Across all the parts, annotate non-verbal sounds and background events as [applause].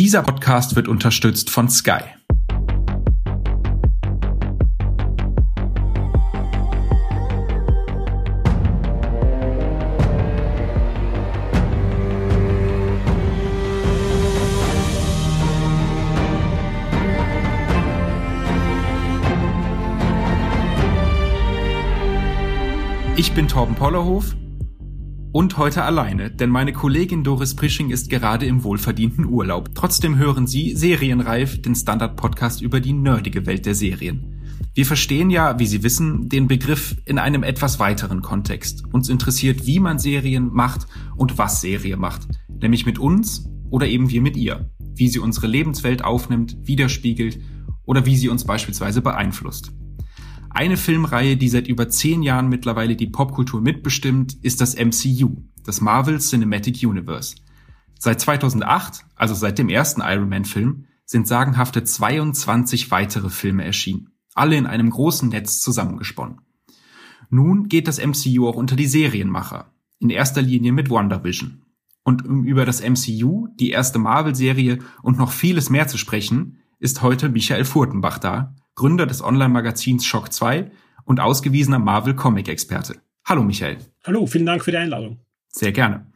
Dieser Podcast wird unterstützt von Sky. Ich bin Torben Pollerhof und heute alleine, denn meine Kollegin Doris Prisching ist gerade im wohlverdienten Urlaub. Trotzdem hören Sie Serienreif, den Standard-Podcast über die nerdige Welt der Serien. Wir verstehen ja, wie Sie wissen, den Begriff in einem etwas weiteren Kontext. Uns interessiert, wie man Serien macht und was Serie macht. Nämlich mit uns oder eben wir mit ihr. Wie sie unsere Lebenswelt aufnimmt, widerspiegelt oder wie sie uns beispielsweise beeinflusst. Eine Filmreihe, die seit über zehn Jahren mittlerweile die Popkultur mitbestimmt, ist das MCU, das Marvel Cinematic Universe. Seit 2008, also seit dem ersten Iron Man Film, sind sagenhafte 22 weitere Filme erschienen, alle in einem großen Netz zusammengesponnen. Nun geht das MCU auch unter die Serienmacher, in erster Linie mit WandaVision. Und um über das MCU, die erste Marvel-Serie und noch vieles mehr zu sprechen, ist heute Michael Furtenbach da, Gründer des Online-Magazins Shock 2 und ausgewiesener Marvel-Comic-Experte. Hallo Michael. Hallo, vielen Dank für die Einladung. Sehr gerne.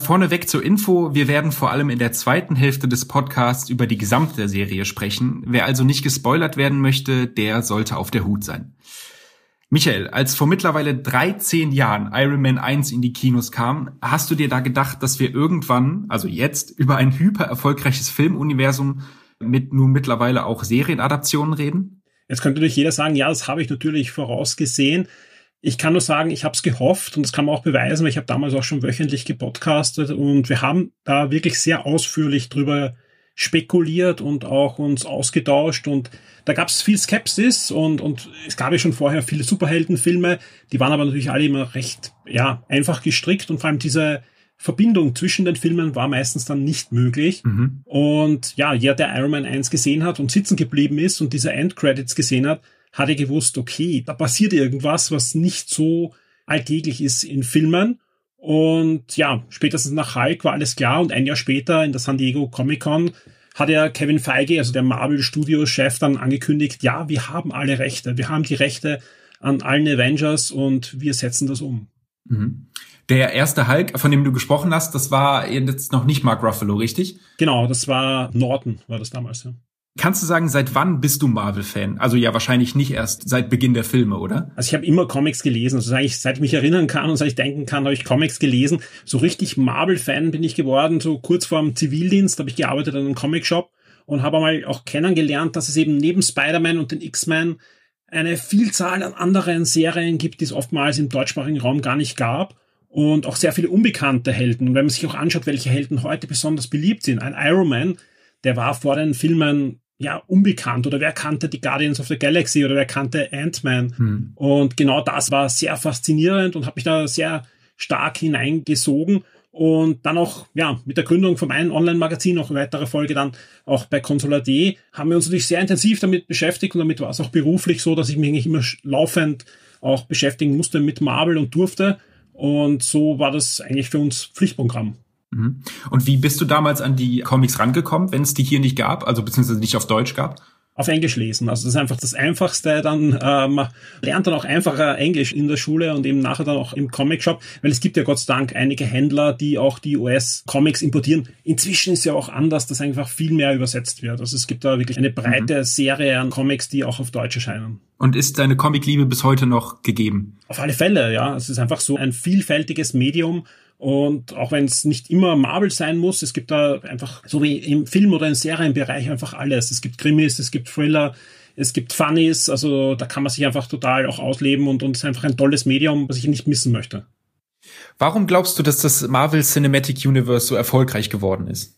Vorneweg zur Info, wir werden vor allem in der zweiten Hälfte des Podcasts über die gesamte Serie sprechen. Wer also nicht gespoilert werden möchte, der sollte auf der Hut sein. Michael, als vor mittlerweile 13 Jahren Iron Man 1 in die Kinos kam, hast du dir da gedacht, dass wir irgendwann, also jetzt, über ein hyper erfolgreiches Filmuniversum mit nun mittlerweile auch Serienadaptionen reden? Jetzt könnte natürlich jeder sagen, ja, das habe ich natürlich vorausgesehen. Ich kann nur sagen, ich habe es gehofft und das kann man auch beweisen, weil ich habe damals auch schon wöchentlich gepodcastet und wir haben da wirklich sehr ausführlich drüber spekuliert und auch uns ausgetauscht und da gab es viel Skepsis und, und es gab ja schon vorher viele Superheldenfilme, die waren aber natürlich alle immer recht ja, einfach gestrickt und vor allem diese Verbindung zwischen den Filmen war meistens dann nicht möglich. Mhm. Und ja, jeder, der Iron Man 1 gesehen hat und sitzen geblieben ist und diese Endcredits gesehen hat, hat er gewusst, okay, da passiert irgendwas, was nicht so alltäglich ist in Filmen. Und ja, spätestens nach Hulk war alles klar und ein Jahr später in der San Diego Comic Con hat ja Kevin Feige, also der Marvel Studios Chef, dann angekündigt, ja, wir haben alle Rechte. Wir haben die Rechte an allen Avengers und wir setzen das um. Mhm. Der erste Hulk, von dem du gesprochen hast, das war jetzt noch nicht Mark Ruffalo, richtig? Genau, das war Norton, war das damals, ja. Kannst du sagen, seit wann bist du Marvel-Fan? Also ja, wahrscheinlich nicht erst seit Beginn der Filme, oder? Also ich habe immer Comics gelesen. Also eigentlich, seit ich mich erinnern kann und seit ich denken kann, habe ich Comics gelesen. So richtig Marvel-Fan bin ich geworden, so kurz vor dem Zivildienst habe ich gearbeitet in einem Comic-Shop und habe einmal auch kennengelernt, dass es eben neben Spider-Man und den X-Men eine Vielzahl an anderen Serien gibt, die es oftmals im deutschsprachigen Raum gar nicht gab und auch sehr viele unbekannte Helden. Und wenn man sich auch anschaut, welche Helden heute besonders beliebt sind, ein Iron Man, der war vor den Filmen ja unbekannt oder wer kannte die Guardians of the Galaxy oder wer kannte Ant-Man hm. und genau das war sehr faszinierend und hat mich da sehr stark hineingesogen und dann auch, ja, mit der Gründung von meinem Online-Magazin, noch eine weitere Folge dann auch bei Consola.de, haben wir uns natürlich sehr intensiv damit beschäftigt und damit war es auch beruflich so, dass ich mich eigentlich immer laufend auch beschäftigen musste mit Marvel und durfte. Und so war das eigentlich für uns Pflichtprogramm. Mhm. Und wie bist du damals an die Comics rangekommen, wenn es die hier nicht gab, also beziehungsweise nicht auf Deutsch gab? Auf Englisch lesen. Also das ist einfach das Einfachste. Dann ähm, lernt dann auch einfacher Englisch in der Schule und eben nachher dann auch im Comic-Shop, weil es gibt ja Gott sei Dank einige Händler, die auch die US-Comics importieren. Inzwischen ist ja auch anders, dass einfach viel mehr übersetzt wird. Also es gibt da wirklich eine breite mhm. Serie an Comics, die auch auf Deutsch erscheinen. Und ist deine Comic-Liebe bis heute noch gegeben? Auf alle Fälle, ja. Es ist einfach so ein vielfältiges Medium und auch wenn es nicht immer Marvel sein muss, es gibt da einfach, so wie im Film- oder im Serienbereich, einfach alles. Es gibt Krimis, es gibt Thriller, es gibt Funnies, also da kann man sich einfach total auch ausleben und, und es ist einfach ein tolles Medium, was ich nicht missen möchte. Warum glaubst du, dass das Marvel Cinematic Universe so erfolgreich geworden ist?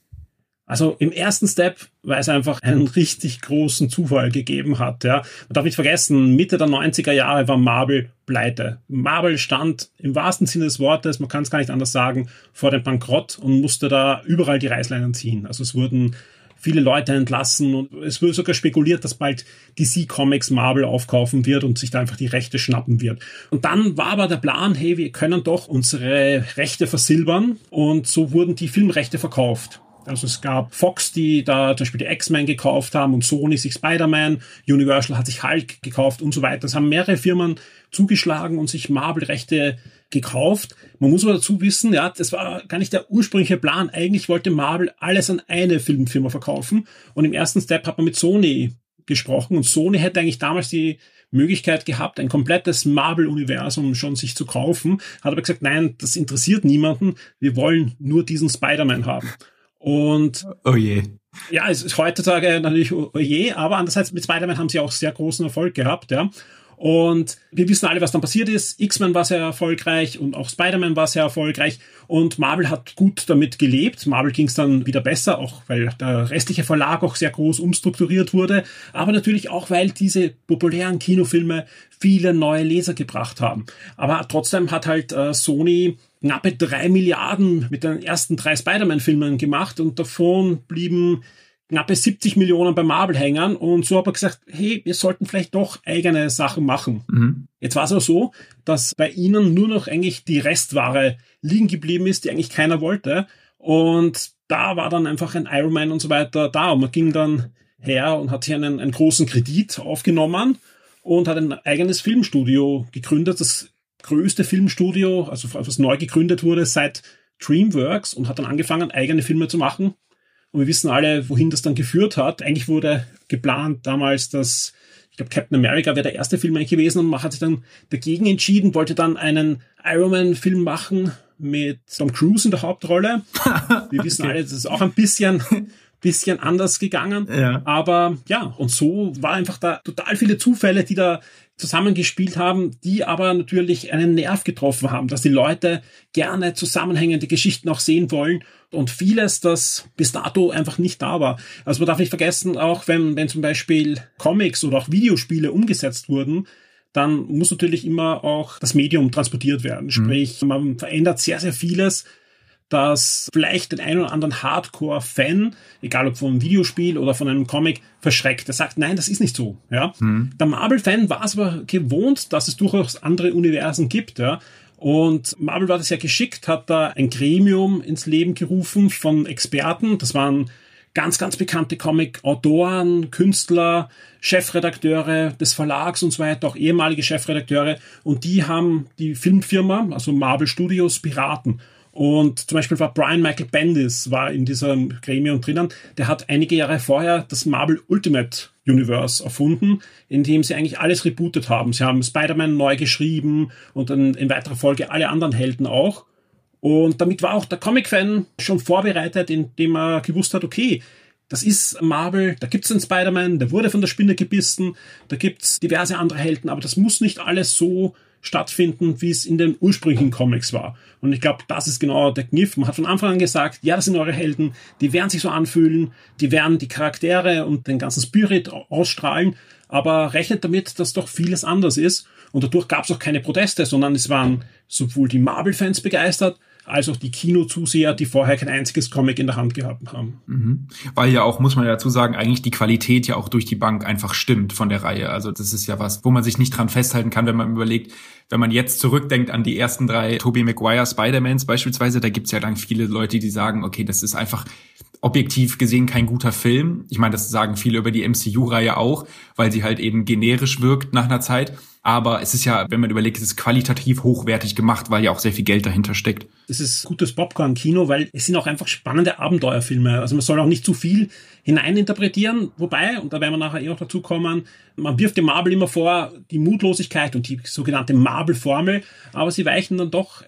Also im ersten Step, weil es einfach einen [laughs] richtig großen Zufall gegeben hat. Ja. Man darf nicht vergessen, Mitte der 90er Jahre war Marvel pleite. Marvel stand im wahrsten Sinne des Wortes, man kann es gar nicht anders sagen, vor dem Bankrott und musste da überall die Reißleinen ziehen. Also es wurden viele Leute entlassen und es wurde sogar spekuliert, dass bald DC Comics Marvel aufkaufen wird und sich da einfach die Rechte schnappen wird. Und dann war aber der Plan, hey, wir können doch unsere Rechte versilbern und so wurden die Filmrechte verkauft Also es gab Fox, die da zum Beispiel die X-Men gekauft haben und Sony sich Spider-Man, Universal hat sich Hulk gekauft und so weiter. Es haben mehrere Firmen zugeschlagen und sich Marvel-Rechte gekauft. Man muss aber dazu wissen, ja, das war gar nicht der ursprüngliche Plan. Eigentlich wollte Marvel alles an eine Filmfirma verkaufen und im ersten Step hat man mit Sony gesprochen und Sony hätte eigentlich damals die Möglichkeit gehabt, ein komplettes Marvel-Universum schon sich zu kaufen, hat aber gesagt, nein, das interessiert niemanden, wir wollen nur diesen Spider-Man haben. Und oh je. Ja, es ist heutzutage natürlich oh je, aber andererseits mit Spider-Man haben sie auch sehr großen Erfolg gehabt, ja. Und wir wissen alle, was dann passiert ist. X-Men war sehr erfolgreich und auch Spider-Man war sehr erfolgreich. Und Marvel hat gut damit gelebt. Marvel ging es dann wieder besser, auch weil der restliche Verlag auch sehr groß umstrukturiert wurde. Aber natürlich auch, weil diese populären Kinofilme viele neue Leser gebracht haben. Aber trotzdem hat halt äh, Sony knappe drei Milliarden mit den ersten drei Spider-Man-Filmen gemacht und davon blieben knappe 70 Millionen bei Marvel hängen. Und so habe ich gesagt, hey, wir sollten vielleicht doch eigene Sachen machen. Mhm. Jetzt war es aber so, dass bei ihnen nur noch eigentlich die Restware liegen geblieben ist, die eigentlich keiner wollte. Und da war dann einfach ein Iron Man und so weiter da. Und man ging dann her und hat hier einen, einen großen Kredit aufgenommen und hat ein eigenes Filmstudio gegründet, das größte Filmstudio, also was neu gegründet wurde seit DreamWorks und hat dann angefangen, eigene Filme zu machen und wir wissen alle, wohin das dann geführt hat. Eigentlich wurde geplant damals, dass, ich glaube, Captain America wäre der erste Film eigentlich gewesen und man hat sich dann dagegen entschieden, wollte dann einen Iron Man-Film machen mit Tom Cruise in der Hauptrolle. [laughs] Wir wissen okay. alle, das ist auch ein bisschen [laughs] bisschen anders gegangen. Ja. Aber ja, und so war einfach da total viele Zufälle, die da zusammengespielt haben, die aber natürlich einen Nerv getroffen haben, dass die Leute gerne zusammenhängende Geschichten auch sehen wollen und vieles, das bis dato einfach nicht da war. Also man darf nicht vergessen, auch wenn, wenn zum Beispiel Comics oder auch Videospiele umgesetzt wurden, dann muss natürlich immer auch das Medium transportiert werden. Mhm. Sprich, man verändert sehr, sehr vieles dass vielleicht den einen oder anderen Hardcore-Fan, egal ob von einem Videospiel oder von einem Comic, verschreckt. Er sagt, nein, das ist nicht so. Ja? Hm. Der Marvel-Fan war es aber gewohnt, dass es durchaus andere Universen gibt. Ja? Und Marvel war das ja geschickt, hat da ein Gremium ins Leben gerufen von Experten. Das waren ganz, ganz bekannte Comic-Autoren, Künstler, Chefredakteure des Verlags und so weiter, auch ehemalige Chefredakteure. Und die haben die Filmfirma, also Marvel Studios, beraten. Und zum Beispiel war Brian Michael Bendis war in diesem Gremium drinnen. Der hat einige Jahre vorher das Marvel Ultimate Universe erfunden, in dem sie eigentlich alles rebootet haben. Sie haben Spider-Man neu geschrieben und dann in weiterer Folge alle anderen Helden auch. Und damit war auch der Comic-Fan schon vorbereitet, indem er gewusst hat, okay, das ist Marvel, da gibt's einen Spider-Man, der wurde von der Spinne gebissen, da gibt's diverse andere Helden, aber das muss nicht alles so stattfinden, wie es in den ursprünglichen Comics war. Und ich glaube, das ist genau der Kniff. Man hat von Anfang an gesagt, ja, das sind eure Helden, die werden sich so anfühlen, die werden die Charaktere und den ganzen Spirit ausstrahlen, aber rechnet damit, dass doch vieles anders ist. Und dadurch gab es auch keine Proteste, sondern es waren sowohl die Marvel-Fans begeistert, als auch die Kinozuseher, die vorher kein einziges Comic in der Hand gehabt haben. Mhm. Weil ja auch, muss man ja dazu sagen, eigentlich die Qualität ja auch durch die Bank einfach stimmt von der Reihe. Also das ist ja was, wo man sich nicht dran festhalten kann, wenn man überlegt, wenn man jetzt zurückdenkt an die ersten drei Tobey Maguire Spider-Mans beispielsweise, da gibt's ja dann viele Leute, die sagen, okay, das ist einfach objektiv gesehen kein guter Film. Ich meine, das sagen viele über die MCU-Reihe auch, weil sie halt eben generisch wirkt nach einer Zeit. Aber es ist ja, wenn man überlegt, es ist qualitativ hochwertig gemacht, weil ja auch sehr viel Geld dahinter steckt. Es ist gutes Popcorn-Kino, weil es sind auch einfach spannende Abenteuerfilme. Also man soll auch nicht zu viel hineininterpretieren. Wobei, und da werden wir nachher eh noch dazu kommen, man wirft dem Marvel immer vor, die Mutlosigkeit und die sogenannte Marvel-Formel, aber sie weichen dann doch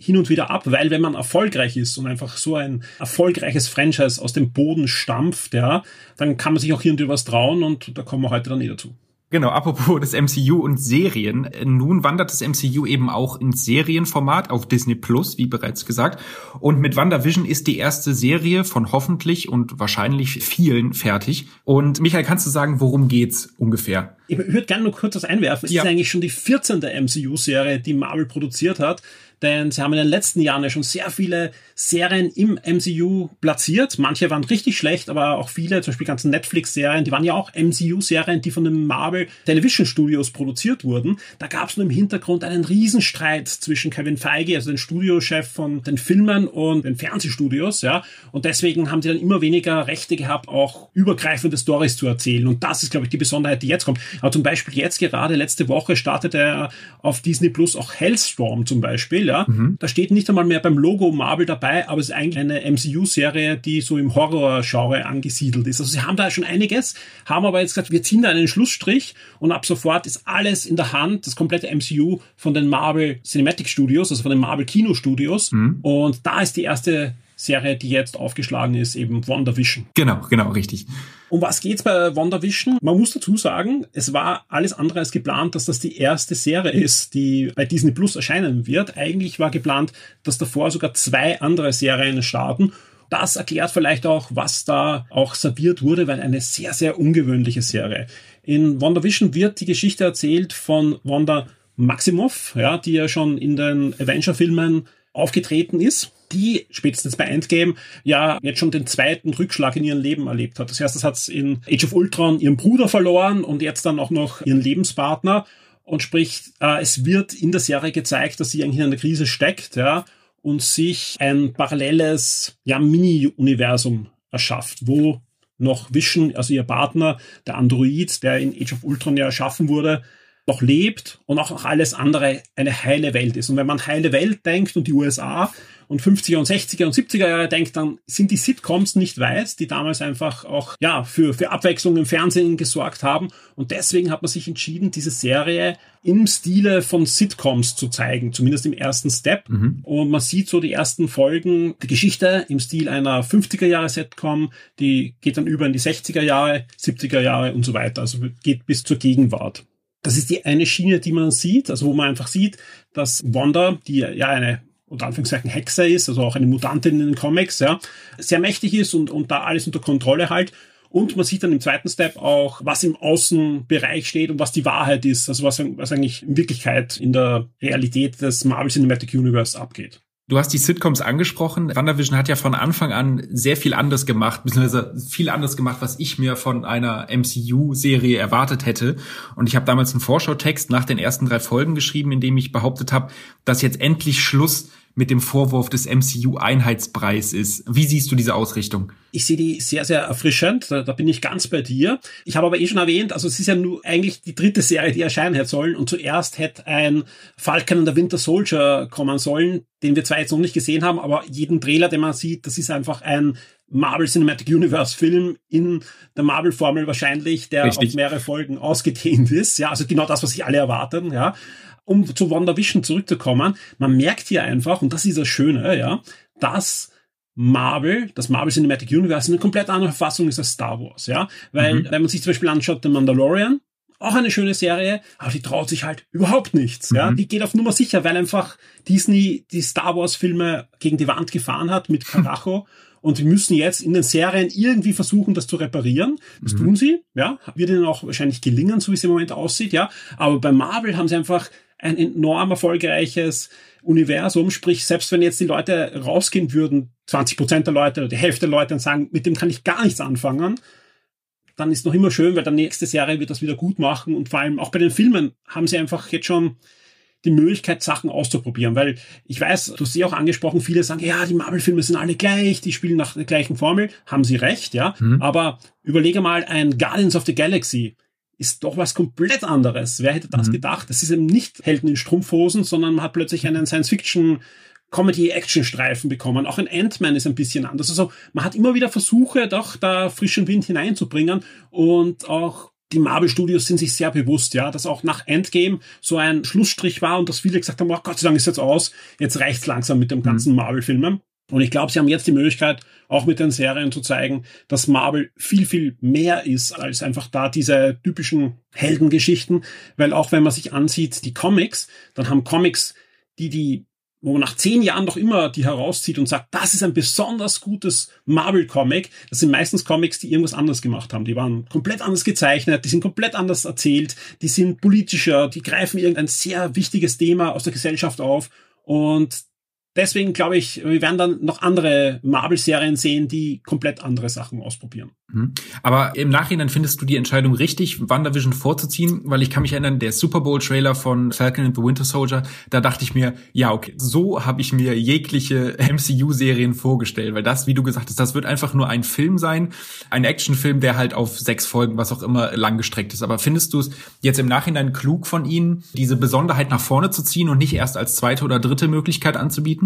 hin und wieder ab, weil wenn man erfolgreich ist und einfach so ein erfolgreiches Franchise aus dem Boden stampft, ja, dann kann man sich auch hier und was trauen und da kommen wir heute dann eh dazu. Genau, apropos des MCU und Serien. Nun wandert das MCU eben auch ins Serienformat auf Disney Plus, wie bereits gesagt. Und mit WandaVision ist die erste Serie von hoffentlich und wahrscheinlich vielen fertig. Und Michael, kannst du sagen, worum geht's ungefähr? Ich würde gerne nur kurz das einwerfen. Es ja. ist eigentlich schon die 14. MCU-Serie, die Marvel produziert hat denn sie haben in den letzten Jahren ja schon sehr viele Serien im MCU platziert. Manche waren richtig schlecht, aber auch viele, zum Beispiel ganzen Netflix-Serien, die waren ja auch MCU-Serien, die von den Marvel Television Studios produziert wurden. Da gab es nur im Hintergrund einen Riesenstreit zwischen Kevin Feige, also den Studiochef von den Filmen und den Fernsehstudios, ja. Und deswegen haben sie dann immer weniger Rechte gehabt, auch übergreifende Stories zu erzählen. Und das ist, glaube ich, die Besonderheit, die jetzt kommt. Aber zum Beispiel jetzt gerade letzte Woche startete auf Disney Plus auch Hellstorm zum Beispiel, ja. Mhm. Da steht nicht einmal mehr beim Logo Marvel dabei, aber es ist eigentlich eine MCU-Serie, die so im Horror-Genre angesiedelt ist. Also sie haben da schon einiges, haben aber jetzt gesagt, wir ziehen da einen Schlussstrich und ab sofort ist alles in der Hand, das komplette MCU von den Marvel Cinematic Studios, also von den Marvel Kino Studios. Mhm. Und da ist die erste Serie, die jetzt aufgeschlagen ist, eben WandaVision. Genau, genau, richtig. Um was geht's bei WandaVision? Man muss dazu sagen, es war alles andere als geplant, dass das die erste Serie ist, die bei Disney Plus erscheinen wird. Eigentlich war geplant, dass davor sogar zwei andere Serien starten. Das erklärt vielleicht auch, was da auch serviert wurde, weil eine sehr, sehr ungewöhnliche Serie. In WandaVision wird die Geschichte erzählt von Wanda Maximoff, ja, die ja schon in den Avenger-Filmen aufgetreten ist die spätestens bei Endgame ja jetzt schon den zweiten Rückschlag in ihrem Leben erlebt hat. Das heißt, das hat in Age of Ultron ihren Bruder verloren und jetzt dann auch noch ihren Lebenspartner. Und sprich, äh, es wird in der Serie gezeigt, dass sie eigentlich in einer Krise steckt, ja, und sich ein paralleles, ja, Mini-Universum erschafft, wo noch Vision, also ihr Partner, der Android, der in Age of Ultron ja erschaffen wurde, noch lebt und auch alles andere eine heile Welt ist. Und wenn man heile Welt denkt und die USA, und 50er und 60er und 70er Jahre denkt, dann sind die Sitcoms nicht weit, die damals einfach auch ja für, für Abwechslung im Fernsehen gesorgt haben. Und deswegen hat man sich entschieden, diese Serie im Stile von Sitcoms zu zeigen, zumindest im ersten Step. Mhm. Und man sieht so die ersten Folgen, die Geschichte im Stil einer 50er Jahre Sitcom, die geht dann über in die 60er Jahre, 70er Jahre und so weiter. Also geht bis zur Gegenwart. Das ist die eine Schiene, die man sieht, also wo man einfach sieht, dass Wanda, die ja eine unter Anführungszeichen Hexer ist, also auch eine Mutantin in den Comics, ja, sehr mächtig ist und, und da alles unter Kontrolle halt. Und man sieht dann im zweiten Step auch, was im Außenbereich steht und was die Wahrheit ist, also was, was eigentlich in Wirklichkeit in der Realität des Marvel Cinematic Universe abgeht. Du hast die Sitcoms angesprochen. WandaVision hat ja von Anfang an sehr viel anders gemacht, beziehungsweise viel anders gemacht, was ich mir von einer MCU-Serie erwartet hätte. Und ich habe damals einen Vorschautext nach den ersten drei Folgen geschrieben, in dem ich behauptet habe, dass jetzt endlich Schluss mit dem Vorwurf des MCU-Einheitspreis ist. Wie siehst du diese Ausrichtung? Ich sehe die sehr, sehr erfrischend. Da, da, bin ich ganz bei dir. Ich habe aber eh schon erwähnt, also es ist ja nur eigentlich die dritte Serie, die erscheinen hätte sollen. Und zuerst hätte ein Falcon and the Winter Soldier kommen sollen, den wir zwar jetzt noch nicht gesehen haben, aber jeden Trailer, den man sieht, das ist einfach ein Marvel Cinematic Universe Film in der Marvel Formel wahrscheinlich, der Richtig. auf mehrere Folgen ausgedehnt ist. Ja, also genau das, was sich alle erwarten. Ja, um zu WandaVision zurückzukommen, man merkt hier einfach, und das ist das Schöne, ja, dass Marvel, das Marvel Cinematic Universe, eine komplett andere Verfassung ist als Star Wars, ja. Weil, mhm. wenn man sich zum Beispiel anschaut, The Mandalorian, auch eine schöne Serie, aber die traut sich halt überhaupt nichts, mhm. ja. Die geht auf Nummer sicher, weil einfach Disney die Star Wars Filme gegen die Wand gefahren hat mit Karacho. und sie müssen jetzt in den Serien irgendwie versuchen, das zu reparieren. Das mhm. tun sie, ja, wird ihnen auch wahrscheinlich gelingen, so wie es im Moment aussieht, ja. Aber bei Marvel haben sie einfach ein enorm erfolgreiches Universum. Sprich, selbst wenn jetzt die Leute rausgehen würden, 20 Prozent der Leute oder die Hälfte der Leute und sagen, mit dem kann ich gar nichts anfangen, dann ist noch immer schön, weil der nächste Serie wird das wieder gut machen. Und vor allem auch bei den Filmen haben sie einfach jetzt schon die Möglichkeit, Sachen auszuprobieren, weil ich weiß, du hast sie auch angesprochen, viele sagen, ja, die Marvel-Filme sind alle gleich, die spielen nach der gleichen Formel, haben sie recht, ja, mhm. aber überlege mal ein Guardians of the Galaxy, ist doch was komplett anderes. Wer hätte das mhm. gedacht? Das ist eben nicht Helden in Strumpfhosen, sondern man hat plötzlich einen Science-Fiction Comedy-Action-Streifen bekommen. Auch ein Ant-Man ist ein bisschen anders. Also man hat immer wieder Versuche, doch da frischen Wind hineinzubringen und auch die Marvel Studios sind sich sehr bewusst, ja, dass auch nach Endgame so ein Schlussstrich war und dass viele gesagt haben, oh Gott sei Dank ist jetzt aus, jetzt reicht's langsam mit dem ganzen mhm. Marvel-Filmen. Und ich glaube, sie haben jetzt die Möglichkeit, auch mit den Serien zu zeigen, dass Marvel viel, viel mehr ist als einfach da diese typischen Heldengeschichten. Weil auch wenn man sich ansieht, die Comics, dann haben Comics, die die wo man nach zehn Jahren doch immer die herauszieht und sagt, das ist ein besonders gutes Marvel-Comic. Das sind meistens Comics, die irgendwas anderes gemacht haben. Die waren komplett anders gezeichnet, die sind komplett anders erzählt, die sind politischer, die greifen irgendein sehr wichtiges Thema aus der Gesellschaft auf und deswegen glaube ich, wir werden dann noch andere Marvel-Serien sehen, die komplett andere Sachen ausprobieren. Mhm. Aber im Nachhinein findest du die Entscheidung richtig, WandaVision vorzuziehen? Weil ich kann mich erinnern, der Super Bowl-Trailer von Falcon and the Winter Soldier, da dachte ich mir, ja, okay, so habe ich mir jegliche [laughs] MCU-Serien vorgestellt. Weil das, wie du gesagt hast, das wird einfach nur ein Film sein, ein Actionfilm, der halt auf sechs Folgen, was auch immer, langgestreckt ist. Aber findest du es jetzt im Nachhinein klug von ihnen, diese Besonderheit nach vorne zu ziehen und nicht erst als zweite oder dritte Möglichkeit anzubieten?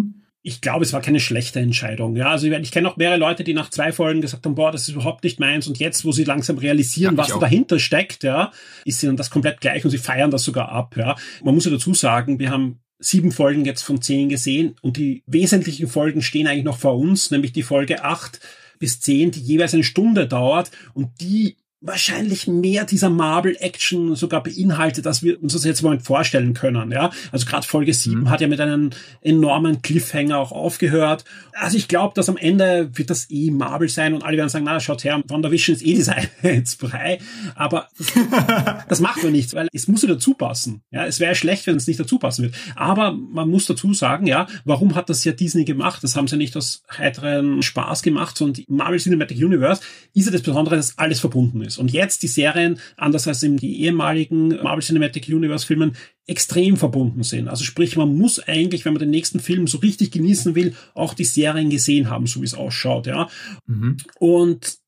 Ich glaube, es war keine schlechte Entscheidung. Ja, also ich kenne auch mehrere Leute, die nach zwei Folgen gesagt haben, boah, das ist überhaupt nicht meins. Und jetzt, wo sie langsam realisieren, was dahinter steckt, ja, ist ihnen das komplett gleich und sie feiern das sogar ab. Ja, man muss ja dazu sagen, wir haben sieben Folgen jetzt von zehn gesehen und die wesentlichen Folgen stehen eigentlich noch vor uns, nämlich die Folge acht bis zehn, die jeweils eine Stunde dauert und die wahrscheinlich mehr dieser Marvel-Action sogar beinhaltet, als wir uns das jetzt mal vorstellen können. Ja, also gerade Folge 7 mhm. hat ja mit einem enormen Cliffhanger auch aufgehört. Also ich glaube, dass am Ende wird das eh Marvel sein und alle werden sagen, na schaut her, WandaVision ist eh [laughs] jetzt frei. Aber das, [laughs] das macht nur nichts, weil es muss ja dazu passen. Ja, es wäre schlecht, wenn es nicht dazu passen wird. Aber man muss dazu sagen, ja, warum hat das ja Disney gemacht? Das haben sie nicht aus heiteren Spaß gemacht, sondern Marvel Cinematic Universe ist ja das Besondere, dass alles verbunden ist ist. Und jetzt die Serien, anders als in die ehemaligen Marvel Cinematic Universe Filmen, extrem verbunden sind. Also sprich, man muss eigentlich, wenn man den nächsten Film so richtig genießen will, auch die Serien gesehen haben, so wie es ausschaut, ja. Mhm. Und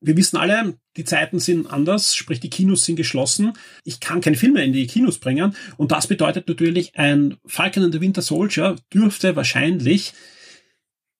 wir wissen alle, die Zeiten sind anders, sprich die Kinos sind geschlossen. Ich kann keine Filme in die Kinos bringen und das bedeutet natürlich, ein Falcon and the Winter Soldier dürfte wahrscheinlich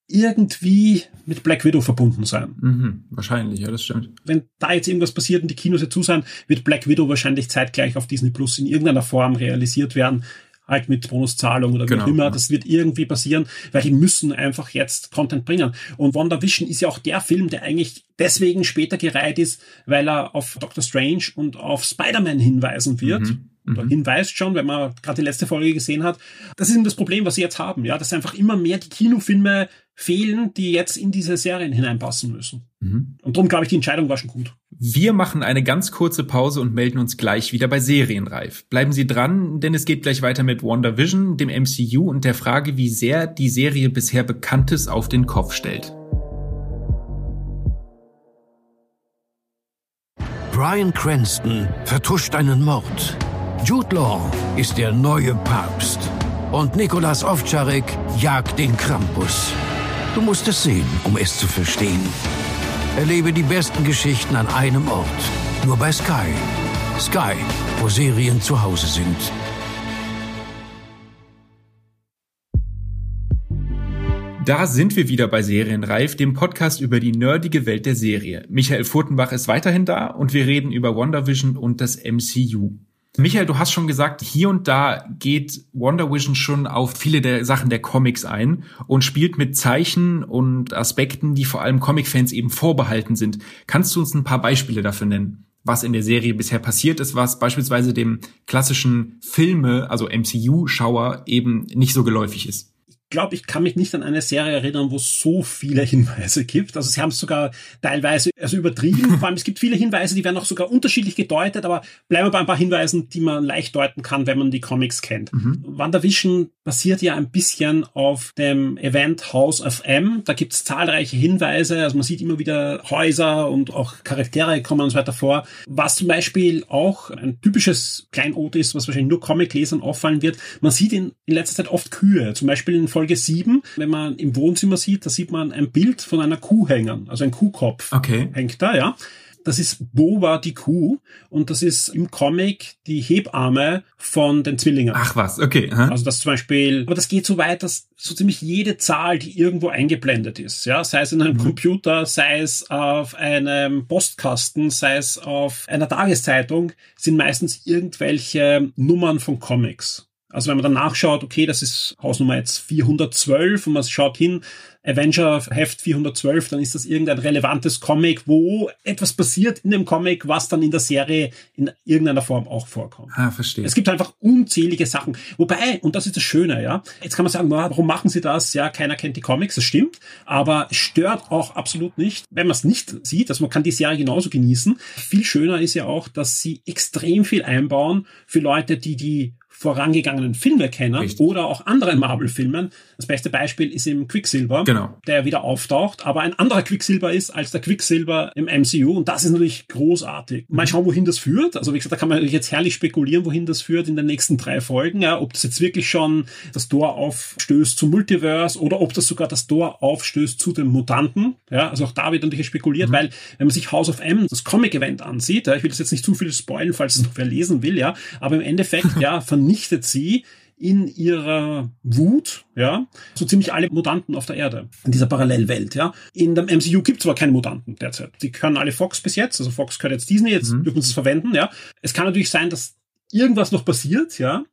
irgendwie mit Black Widow verbunden sein. Mhm, wahrscheinlich, ja, das stimmt. Wenn da jetzt irgendwas passiert und die Kinos dazu sein, wird Black Widow wahrscheinlich zeitgleich auf Disney Plus in irgendeiner Form realisiert werden. Halt mit Bonuszahlung oder wie genau, auch immer. Ja. Das wird irgendwie passieren, weil die müssen einfach jetzt Content bringen. Und WandaVision ist ja auch der Film, der eigentlich deswegen später gereiht ist, weil er auf Doctor Strange und auf Spider-Man hinweisen wird. Mhm mhm. hinweist schon, wenn man gerade die letzte Folge gesehen hat. Das ist eben das Problem, was sie jetzt haben, ja, dass einfach immer mehr die Kinofilme fehlen, die jetzt in diese Serien hineinpassen müssen. Mhm. Und darum glaube ich, die Entscheidung war schon gut. Wir machen eine ganz kurze Pause und melden uns gleich wieder bei Serienreif. Bleiben Sie dran, denn es geht gleich weiter mit WandaVision, dem MCU und der Frage, wie sehr die Serie bisher Bekanntes auf den Kopf stellt. Brian Cranston vertuscht einen Mord. Jude Law ist der neue Papst. Und Nikolas Ovtcharek jagt den Krampus. Du musst es sehen, um es zu verstehen. Erlebe die besten Geschichten an einem Ort. Nur bei Sky. Sky, wo Serien zu Hause sind. Da sind wir wieder bei Serienreif, dem Podcast über die nerdige Welt der Serie. Michael Furtenbach ist weiterhin da und wir reden über WandaVision und das MCU. Michael, du hast schon gesagt, hier und da geht Wonder Vision schon auf viele der Sachen der Comics ein und spielt mit Zeichen und Aspekten, die vor allem Comic-Fans eben vorbehalten sind. Kannst du uns ein paar Beispiele dafür nennen? was in der Serie bisher passiert ist, was beispielsweise dem klassischen Filme, also MCU-Schauer eben nicht so geläufig ist glaube, ich kann mich nicht an eine Serie erinnern, wo es so viele [laughs] Hinweise gibt. Also sie haben es sogar teilweise also übertrieben. [laughs] Vor allem es gibt viele Hinweise, die werden auch sogar unterschiedlich gedeutet, aber bleiben wir bei ein paar Hinweisen, die man leicht deuten kann, wenn man die Comics kennt. Mhm. WandaVision basiert ja ein bisschen auf dem Event House of M. Da gibt es zahlreiche Hinweise, also man sieht immer wieder Häuser und auch Charaktere kommen und so weiter vor. Was zum Beispiel auch ein typisches Kleinod ist, was wahrscheinlich nur Comic-Lesern auffallen wird, man sieht in, in letzter Zeit oft Kühe. Zum Beispiel in Folge 7, wenn man im Wohnzimmer sieht, da sieht man ein Bild von einer Kuh hängen, also ein Kuhkopf okay. hängt da, ja. Das ist Boba die Kuh und das ist im Comic die Hebamme von den Zwillingen. Ach was, okay. Aha. Also das zum Beispiel, aber das geht so weit, dass so ziemlich jede Zahl, die irgendwo eingeblendet ist, ja, sei es in einem mhm. Computer, sei es auf einem Postkasten, sei es auf einer Tageszeitung, sind meistens irgendwelche Nummern von Comics. Also wenn man dann nachschaut, okay, das ist Hausnummer jetzt 412 und man schaut hin, Avenger Heft 412, dann ist das irgendein relevantes Comic, wo etwas passiert in dem Comic, was dann in der Serie in irgendeiner Form auch vorkommt. Ah, verstehe. Es gibt einfach unzählige Sachen. Wobei, und das ist das Schöne, ja, jetzt kann man sagen, warum machen sie das? Ja, keiner kennt die Comics, das stimmt, aber es stört auch absolut nicht, wenn man es nicht sieht. Also man kann die Serie genauso genießen. Viel schöner ist ja auch, dass sie extrem viel einbauen für Leute, die die vorangegangenen Filme kennen Richtig. oder auch anderen Marvel-Filmen. Das beste Beispiel ist im Quicksilver, genau. der wieder auftaucht, aber ein anderer Quicksilver ist als der Quicksilver im MCU und das ist natürlich großartig. Mal schauen, wohin das führt. Also wie gesagt, da kann man jetzt herrlich spekulieren, wohin das führt in den nächsten drei Folgen. Ja, ob das jetzt wirklich schon das Tor aufstößt zum Multiverse oder ob das sogar das Tor aufstößt zu den Mutanten. Ja, also auch da wird natürlich spekuliert, mhm. weil wenn man sich House of M, das Comic-Event ansieht, ja, ich will das jetzt nicht zu viel spoilen, falls es noch wer lesen will, ja, aber im Endeffekt, [laughs] ja, vernichtet sie in ihrer Wut, ja, so ziemlich alle Mutanten auf der Erde, in dieser Parallelwelt, ja. In dem MCU gibt es aber keine Mutanten derzeit. Die können alle Fox bis jetzt, also Fox gehört jetzt Disney, jetzt mhm. dürfen sie es verwenden, ja. Es kann natürlich sein, dass irgendwas noch passiert, ja,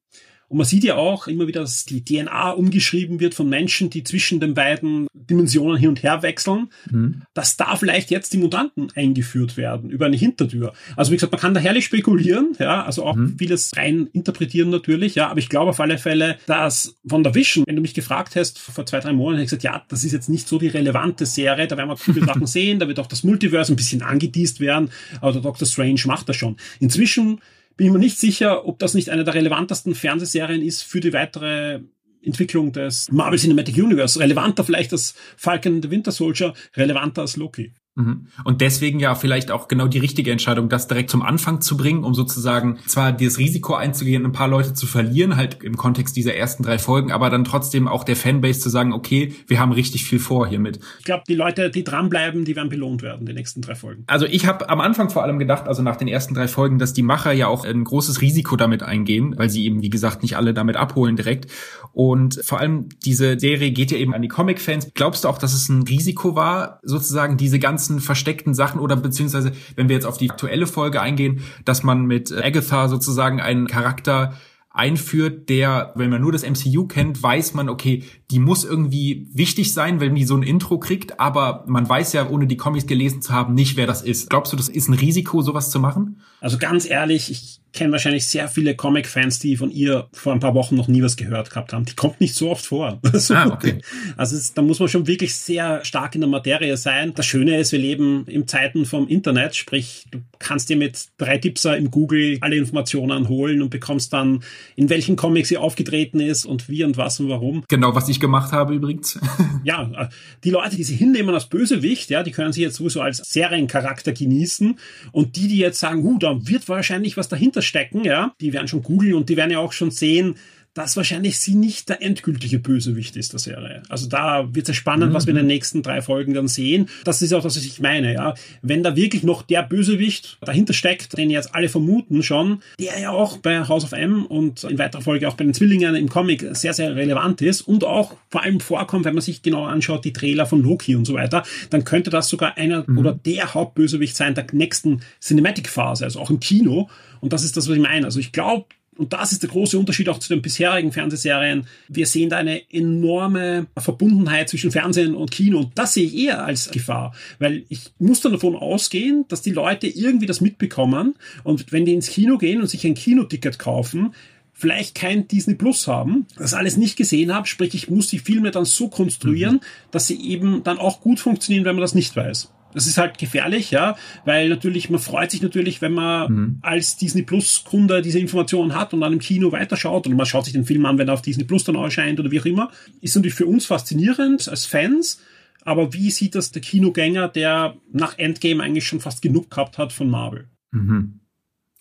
und man sieht ja auch immer wieder, dass die DNA umgeschrieben wird von Menschen, die zwischen den beiden Dimensionen hin und her wechseln, mhm. dass da vielleicht jetzt die Mutanten eingeführt werden über eine Hintertür. Also wie gesagt, man kann da herrlich spekulieren, ja, also auch mhm. vieles rein interpretieren natürlich, ja, aber ich glaube auf alle Fälle, dass von der Vision, wenn du mich gefragt hast vor zwei, drei Monaten, hätte ich gesagt, ja, das ist jetzt nicht so die relevante Serie, da werden wir viele Sachen [laughs] sehen, da wird auch das Multiverse ein bisschen angeteased werden, aber der Doctor Strange macht das schon. Inzwischen bin ich mir nicht sicher, ob das nicht eine der relevantesten Fernsehserien ist für die weitere Entwicklung des Marvel Cinematic Universe. Relevanter vielleicht als Falcon and the Winter Soldier, relevanter als Loki. Mhm. Und deswegen ja vielleicht auch genau die richtige Entscheidung, das direkt zum Anfang zu bringen, um sozusagen zwar das Risiko einzugehen, ein paar Leute zu verlieren, halt im Kontext dieser ersten drei Folgen, aber dann trotzdem auch der Fanbase zu sagen, okay, wir haben richtig viel vor hiermit. Ich glaube, die Leute, die dranbleiben, die werden belohnt werden, die nächsten drei Folgen. Also ich habe am Anfang vor allem gedacht, also nach den ersten drei Folgen, dass die Macher ja auch ein großes Risiko damit eingehen, weil sie eben, wie gesagt, nicht alle damit abholen direkt. Und vor allem diese Serie geht ja eben an die Comic-Fans. Glaubst du auch, dass es ein Risiko war, sozusagen diese ganzen ganzen versteckten Sachen oder beziehungsweise, wenn wir jetzt auf die aktuelle Folge eingehen, dass man mit Agatha sozusagen einen Charakter einführt, der, wenn man nur das MCU kennt, weiß man, okay, die muss irgendwie wichtig sein, wenn die so ein Intro kriegt, aber man weiß ja, ohne die Comics gelesen zu haben, nicht, wer das ist. Glaubst du, das ist ein Risiko, sowas zu machen? Also ganz ehrlich, ich kenne wahrscheinlich sehr viele Comic-Fans, die von ihr vor ein paar Wochen noch nie was gehört gehabt haben. Die kommt nicht so oft vor. [laughs] so ah, okay. Also es, da muss man schon wirklich sehr stark in der Materie sein. Das Schöne ist, wir leben im Zeiten vom Internet, sprich, du kannst dir mit drei Tipser im Google alle Informationen holen und bekommst dann, in welchen Comics sie aufgetreten ist und wie und was und warum. Genau, was ich gemacht habe übrigens. [laughs] ja, die Leute, die sie hinnehmen als Bösewicht, ja, die können sie jetzt sowieso als Seriencharakter genießen und die, die jetzt sagen, uh, da wird wahrscheinlich was dahinter stecken, ja, die werden schon googeln und die werden ja auch schon sehen, dass wahrscheinlich sie nicht der endgültige Bösewicht ist der Serie. Also da wird es spannend, mhm. was wir in den nächsten drei Folgen dann sehen. Das ist auch das, was ich meine, ja. Wenn da wirklich noch der Bösewicht dahinter steckt, den jetzt alle vermuten schon, der ja auch bei House of M und in weiterer Folge auch bei den Zwillingen im Comic sehr, sehr relevant ist und auch vor allem vorkommt, wenn man sich genau anschaut, die Trailer von Loki und so weiter, dann könnte das sogar einer mhm. oder der Hauptbösewicht sein der nächsten Cinematic-Phase, also auch im Kino. Und das ist das, was ich meine. Also ich glaube, und das ist der große Unterschied auch zu den bisherigen Fernsehserien. Wir sehen da eine enorme Verbundenheit zwischen Fernsehen und Kino und das sehe ich eher als Gefahr, weil ich muss dann davon ausgehen, dass die Leute irgendwie das mitbekommen und wenn die ins Kino gehen und sich ein Kinoticket kaufen, vielleicht kein Disney Plus haben, das alles nicht gesehen habe, sprich ich muss die Filme dann so konstruieren, mhm. dass sie eben dann auch gut funktionieren, wenn man das nicht weiß. Das ist halt gefährlich, ja, weil natürlich, man freut sich natürlich, wenn man mhm. als Disney Plus Kunde diese Informationen hat und dann im Kino weiterschaut und man schaut sich den Film an, wenn er auf Disney Plus dann erscheint oder wie auch immer. Ist natürlich für uns faszinierend als Fans, aber wie sieht das der Kinogänger, der nach Endgame eigentlich schon fast genug gehabt hat von Marvel? Mhm.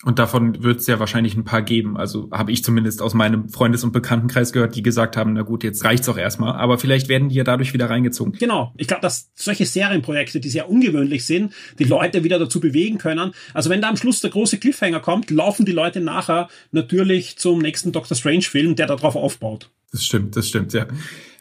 Und davon wird es ja wahrscheinlich ein paar geben. Also habe ich zumindest aus meinem Freundes- und Bekanntenkreis gehört, die gesagt haben, na gut, jetzt reicht's auch erstmal. Aber vielleicht werden die ja dadurch wieder reingezogen. Genau. Ich glaube, dass solche Serienprojekte, die sehr ungewöhnlich sind, die Leute wieder dazu bewegen können. Also wenn da am Schluss der große Cliffhanger kommt, laufen die Leute nachher natürlich zum nächsten Doctor Strange-Film, der darauf aufbaut. Das stimmt, das stimmt, ja.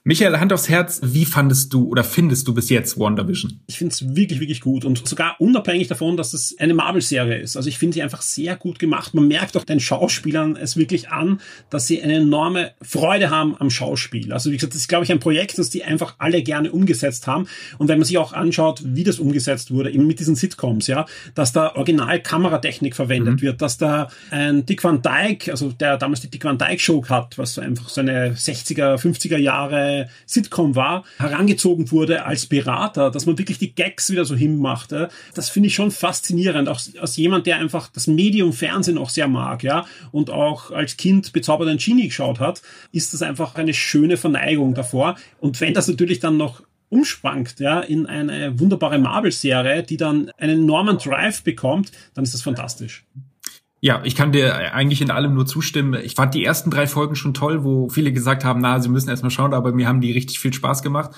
Michael, Hand aufs Herz, wie fandest du oder findest du bis jetzt WandaVision? Ich finde es wirklich, wirklich gut und sogar unabhängig davon, dass es eine Marvel-Serie ist. Also ich finde sie einfach sehr gut gemacht. Man merkt auch den Schauspielern es wirklich an, dass sie eine enorme Freude haben am Schauspiel. Also wie gesagt, das ist, glaube ich, ein Projekt, das die einfach alle gerne umgesetzt haben. Und wenn man sich auch anschaut, wie das umgesetzt wurde, eben mit diesen Sitcoms, ja, dass da Original-Kameratechnik verwendet mhm. wird, dass da ein Dick Van Dyke, also der damals die Dick Van Dyke Show hat, was so einfach so eine 60er, 50er Jahre Sitcom war, herangezogen wurde als Berater, dass man wirklich die Gags wieder so hinmachte. Das finde ich schon faszinierend, auch als jemand, der einfach das Medium Fernsehen auch sehr mag, ja, und auch als Kind bezauberten Genie geschaut hat, ist das einfach eine schöne Verneigung davor. Und wenn das natürlich dann noch umsprangt, ja, in eine wunderbare Marvel-Serie, die dann einen enormen Drive bekommt, dann ist das fantastisch. Ja, ich kann dir eigentlich in allem nur zustimmen. Ich fand die ersten drei Folgen schon toll, wo viele gesagt haben, na, sie müssen erstmal schauen, aber mir haben die richtig viel Spaß gemacht.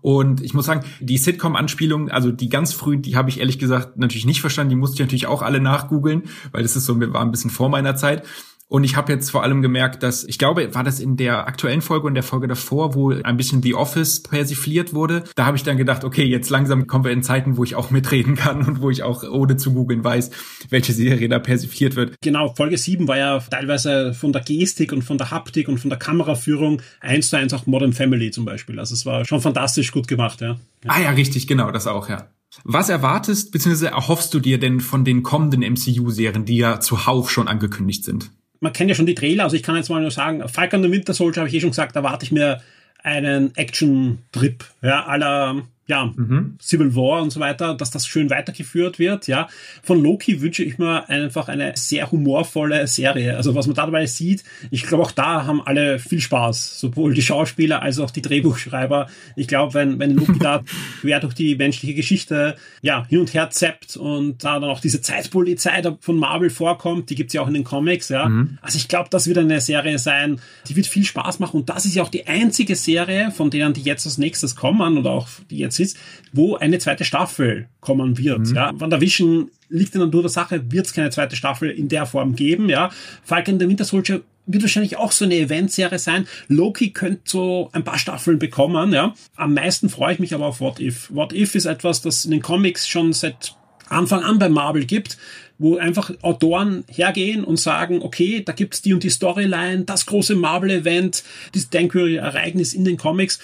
Und ich muss sagen, die Sitcom-Anspielungen, also die ganz frühen, die habe ich ehrlich gesagt natürlich nicht verstanden. Die musste ich natürlich auch alle nachgoogeln, weil das ist so, war ein bisschen vor meiner Zeit. Und ich habe jetzt vor allem gemerkt, dass, ich glaube, war das in der aktuellen Folge und der Folge davor, wo ein bisschen The Office persifliert wurde. Da habe ich dann gedacht, okay, jetzt langsam kommen wir in Zeiten, wo ich auch mitreden kann und wo ich auch ohne zu googeln weiß, welche Serie da persifliert wird. Genau, Folge 7 war ja teilweise von der Gestik und von der Haptik und von der Kameraführung eins zu eins auch Modern Family zum Beispiel. Also es war schon fantastisch gut gemacht, ja. ja. Ah ja, richtig, genau, das auch, ja. Was erwartest bzw. erhoffst du dir denn von den kommenden MCU-Serien, die ja zuhauf schon angekündigt sind? Man kennt ja schon die Trailer, also ich kann jetzt mal nur sagen, Falcon the Winter Soldier habe ich eh schon gesagt, da warte ich mir einen Action-Trip, ja, aller ja, mhm. Civil War und so weiter, dass das schön weitergeführt wird, ja. Von Loki wünsche ich mir einfach eine sehr humorvolle Serie. Also was man dabei sieht, ich glaube auch da haben alle viel Spaß, sowohl die Schauspieler als auch die Drehbuchschreiber. Ich glaube, wenn, wenn Loki da [laughs] quer durch die menschliche Geschichte, ja, hin und her zappt und da dann auch diese Zeitpolizei von Marvel vorkommt, die gibt's ja auch in den Comics, ja. Mhm. Also ich glaube, das wird eine Serie sein, die wird viel Spaß machen und das ist ja auch die einzige Serie, von denen die jetzt als nächstes kommen oder auch die jetzt ist, wo eine zweite Staffel kommen wird. Mhm. Ja, WandaVision liegt in der Natur der Sache, wird es keine zweite Staffel in der Form geben. Ja, Falcon the Winter Soldier wird wahrscheinlich auch so eine Eventserie sein. Loki könnte so ein paar Staffeln bekommen. Ja, am meisten freue ich mich aber auf What If. What If ist etwas, das in den Comics schon seit Anfang an bei Marvel gibt, wo einfach Autoren hergehen und sagen, okay, da gibt's die und die Storyline, das große Marvel-Event, das denkwürdige Ereignis in den Comics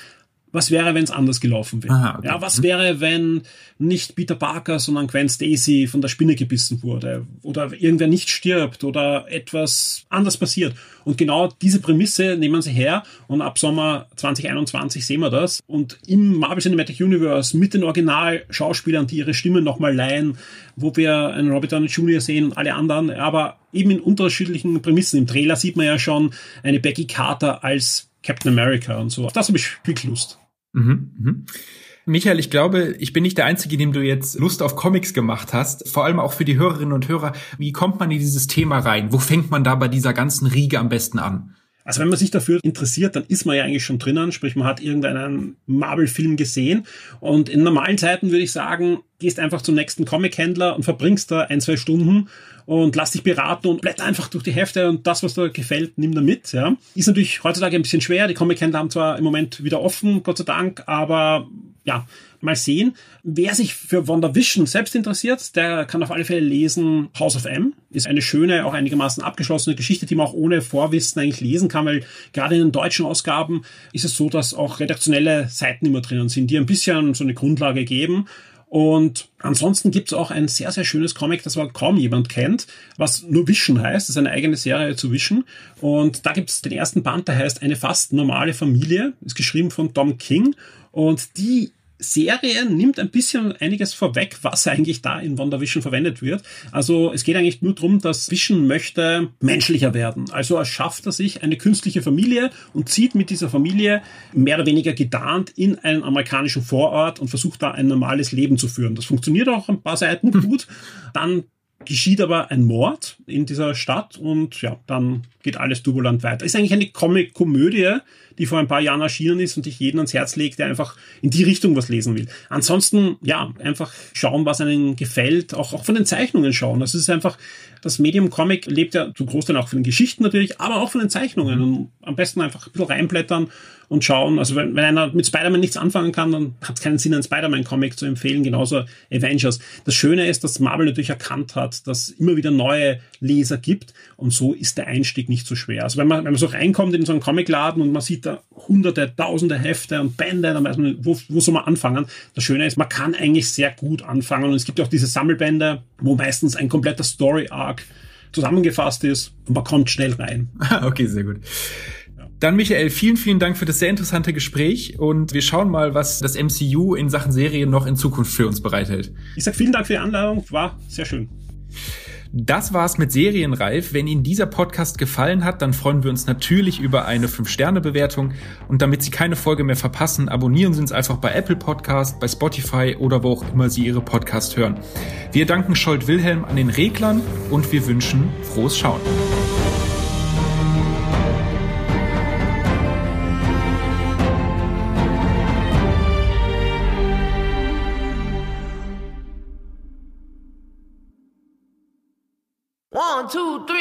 was wäre, wenn es anders gelaufen wäre? Aha, okay. Ja, was wäre, wenn nicht Peter Parker, sondern Gwen Stacy von der Spinne gebissen wurde oder irgendwer nicht stirbt oder etwas anders passiert? Und genau diese Prämisse nehmen sie her und ab Sommer 2021 sehen wir das. Und im Marvel Cinematic Universe mit den Original-Schauspielern, die ihre Stimme nochmal leihen, wo wir einen Robert Downey Jr. sehen und alle anderen, aber eben in unterschiedlichen Prämissen. Im Trailer sieht man ja schon eine Becky Carter als Captain America und so. Auf das habe ich viel Lust. Mhm, mhm. Michael, ich glaube, ich bin nicht der Einzige, dem du jetzt Lust auf Comics gemacht hast. Vor allem auch für die Hörerinnen und Hörer. Wie kommt man in dieses Thema rein? Wo fängt man da bei dieser ganzen Riege am besten an? Also wenn man sich dafür interessiert, dann ist man ja eigentlich schon drinnen, sprich man hat irgendeinen Marvel-Film gesehen und in normalen Zeiten würde ich sagen, gehst einfach zum nächsten Comic-Händler und verbringst da ein, zwei Stunden und lass dich beraten und blätter einfach durch die Hefte und das, was dir gefällt, nimm da mit. Ja. Ist natürlich heutzutage ein bisschen schwer. Die Comic-Händler haben zwar im Moment wieder offen, Gott sei Dank, aber ja, mal sehen. Wer sich für WandaVision selbst interessiert, der kann auf alle Fälle lesen House of M. Ist eine schöne, auch einigermaßen abgeschlossene Geschichte, die man auch ohne Vorwissen eigentlich lesen kann, weil gerade in den deutschen Ausgaben ist es so, dass auch redaktionelle Seiten immer drinnen sind, die ein bisschen so eine Grundlage geben. Und ansonsten gibt es auch ein sehr, sehr schönes Comic, das aber kaum jemand kennt, was nur Vision heißt. Das ist eine eigene Serie zu Vision. Und da gibt es den ersten Band, der heißt Eine fast normale Familie, ist geschrieben von Tom King. Und die Serie nimmt ein bisschen einiges vorweg, was eigentlich da in WandaVision verwendet wird. Also es geht eigentlich nur darum, dass Vision möchte menschlicher werden. Also erschafft er sich eine künstliche Familie und zieht mit dieser Familie mehr oder weniger getarnt in einen amerikanischen Vorort und versucht da ein normales Leben zu führen. Das funktioniert auch ein paar Seiten [laughs] gut. Dann geschieht aber ein Mord in dieser Stadt und ja, dann geht alles turbulent weiter. Ist eigentlich eine Comic-Komödie, die vor ein paar Jahren erschienen ist und ich jeden ans Herz lege, der einfach in die Richtung was lesen will. Ansonsten, ja, einfach schauen, was einem gefällt, auch, auch von den Zeichnungen schauen. Das ist einfach, das Medium Comic lebt ja zum Großteil auch von den Geschichten natürlich, aber auch von den Zeichnungen. Und am besten einfach ein bisschen reinblättern und schauen. Also wenn, wenn einer mit Spider-Man nichts anfangen kann, dann hat es keinen Sinn, einen Spider-Man-Comic zu empfehlen, genauso Avengers. Das Schöne ist, dass Marvel natürlich erkannt hat, dass immer wieder neue Leser gibt und so ist der Einstieg nicht so schwer. Also wenn man, wenn man so reinkommt in so einen Comicladen und man sieht da hunderte, tausende Hefte und Bände, dann weiß man, wo, wo soll man anfangen? Das Schöne ist, man kann eigentlich sehr gut anfangen und es gibt ja auch diese Sammelbände, wo meistens ein kompletter Story-Arc zusammengefasst ist und man kommt schnell rein. [laughs] okay, sehr gut. Dann Michael, vielen, vielen Dank für das sehr interessante Gespräch und wir schauen mal, was das MCU in Sachen Serien noch in Zukunft für uns bereithält. Ich sag vielen Dank für die Anladung, war sehr schön. Das war's mit Serienreif. Wenn Ihnen dieser Podcast gefallen hat, dann freuen wir uns natürlich über eine 5-Sterne-Bewertung. Und damit Sie keine Folge mehr verpassen, abonnieren Sie uns einfach bei Apple Podcast, bei Spotify oder wo auch immer Sie Ihre Podcast hören. Wir danken Scholt Wilhelm an den Reglern und wir wünschen frohes Schauen.